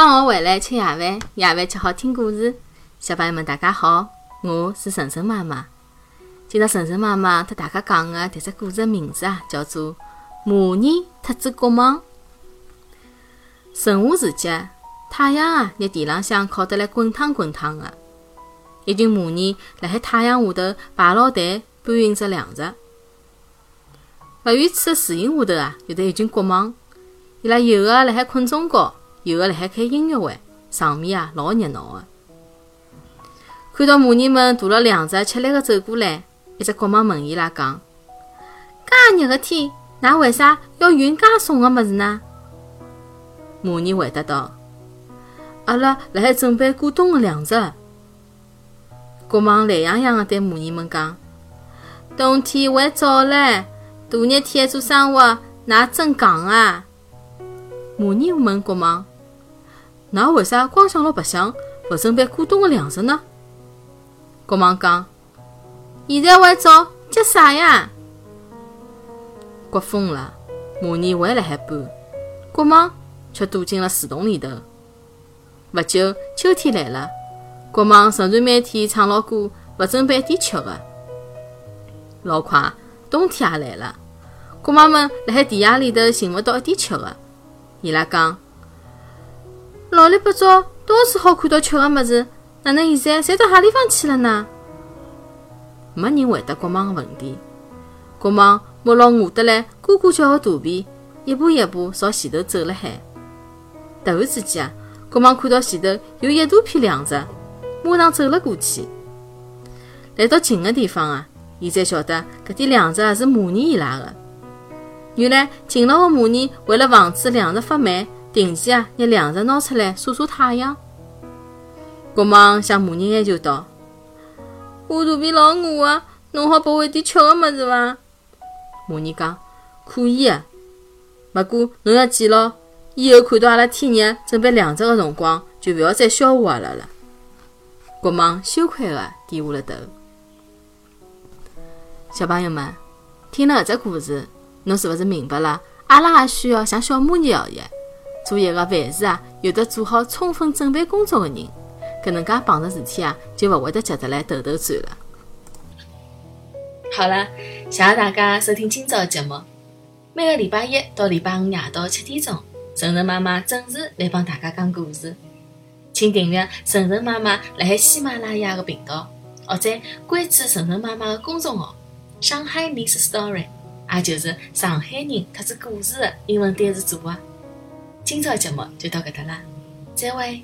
放学回来吃夜饭，夜饭吃好听故事。小朋友们，大家好，我是晨晨妈妈。今朝晨晨妈妈和大家讲的迭只故事名字啊，叫做《蚂蚁特子国王》。晨下时节，太阳啊，拿地浪向烤得来滚烫滚烫的。一群蚂蚁辣海太阳下头排老队，搬运着粮食。勿远处的树荫下头啊，有得一群国王，伊拉有的辣海困中觉。有个辣海开音乐会，场面啊老热闹的。看到蚂蚁们驮了粮食吃力的走过来，一只国王问伊拉讲：“介热的天，㑚为啥要运介重的物事呢？”蚂蚁回答道：“阿拉辣海准备过冬的粮食。”国王懒洋洋的对蚂蚁们讲：“冬天还早唻，大热天做生活，㑚真戆啊！”蚂蚁问国王。㑚为啥光想牢白相，勿准备过冬的粮食呢？国王讲：“现在还早，急啥呀？”刮风了，蚂蚁还辣海搬，国王却躲进了树洞里头。勿久，秋天来了，国王仍然每天唱牢歌，勿准备一点吃的。老快，冬天也来了，国王们辣海田野里头寻勿到一点吃的，伊拉讲。老里八早，到处好看到吃的物事，哪能现在侪到何地方去了呢？没人回答国王的问题。国王摸牢饿得来咕咕叫的肚皮，一步一步朝前头走了海。突然之间啊，国王看到前头有一大片粮食，马上走了过去。来到近的地方啊，伊才晓得搿点粮食是蚂蚁伊拉的。原来勤劳的蚂蚁为了防止粮食发霉。定期啊，拿粮食拿出来晒晒太阳。国王向蚂蚁哀求道：“我肚皮老饿啊，侬好拨我一点吃的么子伐？”蚂蚁讲：“可以啊，不过侬要记牢，以后看到阿拉天热准备粮食的辰光，就勿要再笑话阿拉了。”国王羞愧地低下了头。小朋友们，听了搿只故事，侬是勿是明白了？阿拉也需要像小蚂蚁一样。做一个凡事啊有得做好充分准备工作的人，搿能介碰着事体啊就勿会得急得来头头转了。好了，谢谢大家收听今朝的节目。每个礼拜一到礼拜五夜到七点钟，晨晨妈妈准时来帮大家讲故事。请订阅晨晨妈妈辣海喜马拉雅的频道，或者关注晨晨妈妈的公众号“上海 Miss Story”，也就是上海人特子故事的英文单词组合。今朝节目就到搿搭啦，再会。